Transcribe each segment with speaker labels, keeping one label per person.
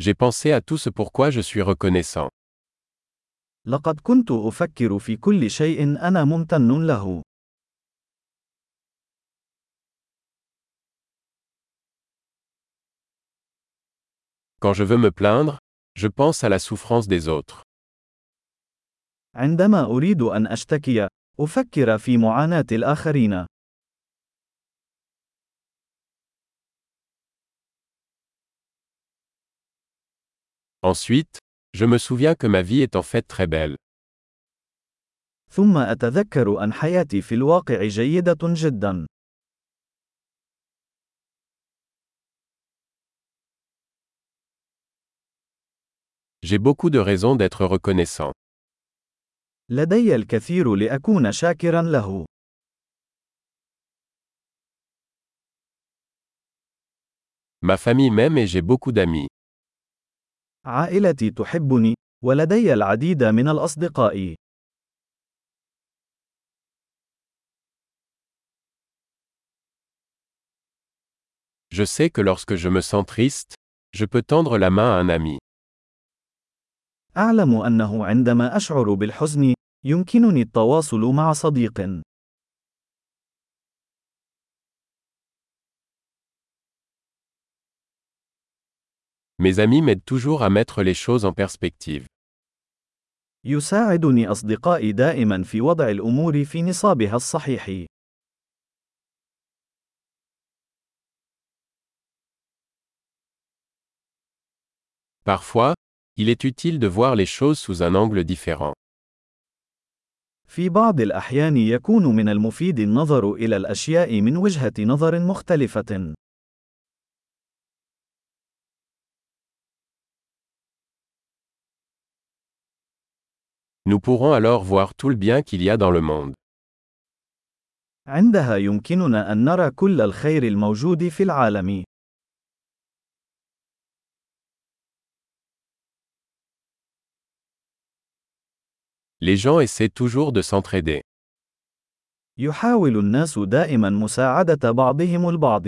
Speaker 1: J'ai pensé à tout ce pourquoi je suis reconnaissant.
Speaker 2: لقد كنت أفكر في كل شيء أنا ممتن له.
Speaker 1: Quand je veux me plaindre, je pense à la souffrance des autres.
Speaker 2: عندما أريد أن أشتكي، أفكر في معاناة الآخرين.
Speaker 1: Ensuite, je me souviens que ma vie est en fait très belle.
Speaker 2: ثم أتذكر أن حياتي في الواقع جيدة جدا.
Speaker 1: J'ai beaucoup de raisons d'être reconnaissant.
Speaker 2: لدي الكثير لأكون شاكرا له.
Speaker 1: Ma famille m'aime et j'ai beaucoup d'amis.
Speaker 2: عائلتي تحبني، ولدي العديد من الأصدقاء.
Speaker 1: Je sais que lorsque je me sens triste, je peux tendre la main à un ami.
Speaker 2: أعلم أنه عندما أشعر بالحزن، يمكنني التواصل مع صديق.
Speaker 1: Mes amis m'aident toujours à mettre les choses en perspective.
Speaker 2: يساعدني أصدقائي دائما في وضع الأمور في نصابها الصحيح.
Speaker 1: Parfois, il est utile de voir les choses sous un angle différent.
Speaker 2: في بعض الأحيان يكون من المفيد النظر إلى الأشياء من وجهة نظر مختلفة.
Speaker 1: Nous pourrons alors voir tout le bien qu'il y a dans le monde.
Speaker 2: عندها يمكننا أن نرى كل الخير الموجود في العالم.
Speaker 1: Les gens essaient toujours de s'entraider.
Speaker 2: يحاول الناس دائما مساعدة بعضهم البعض.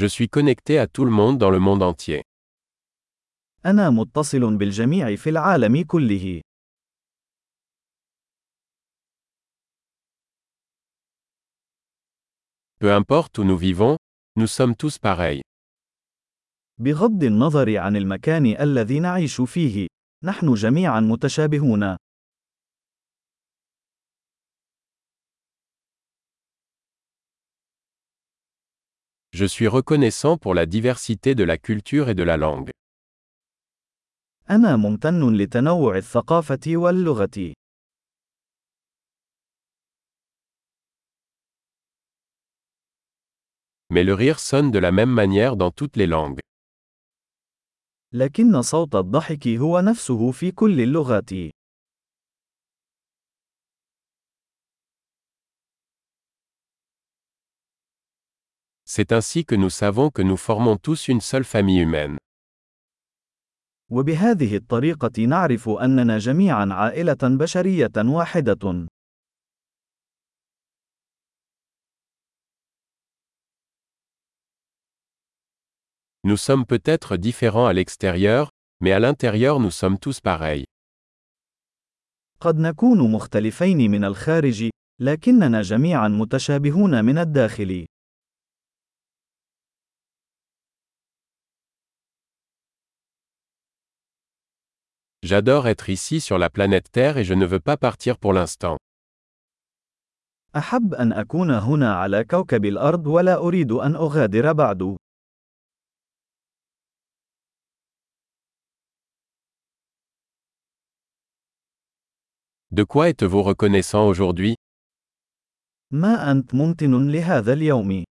Speaker 1: Je suis connecté à tout le monde dans le monde entier.
Speaker 2: أنا متصل بالجميع في العالم كله.
Speaker 1: Peu importe où nous vivons, nous sommes tous pareils.
Speaker 2: بغض النظر عن المكان الذي نعيش فيه، نحن جميعا متشابهون.
Speaker 1: Je suis reconnaissant pour la diversité de la culture et de la langue.
Speaker 2: أنا ممتن لتنوع الثقافة واللغة.
Speaker 1: Mais le rire sonne de la même manière dans toutes les langues.
Speaker 2: لكن صوت الضحك هو نفسه في كل اللغات.
Speaker 1: C'est ainsi que nous savons que nous formons tous une seule famille humaine.
Speaker 2: وبهذه الطريقة نعرف أننا جميعا عائلة بشرية واحدة.
Speaker 1: Nous sommes peut-être différents à l'extérieur, mais à l'intérieur nous sommes tous pareils.
Speaker 2: قد نكون مختلفين من الخارج، لكننا جميعا متشابهون من الداخل.
Speaker 1: J'adore être ici sur la planète Terre et je ne veux pas partir pour l'instant.
Speaker 2: أحب أن أكون هنا على كوكب الأرض ولا أريد أن أغادر بعد.
Speaker 1: De quoi êtes-vous reconnaissant aujourd'hui
Speaker 2: ما أنت ممتن لهذا اليوم؟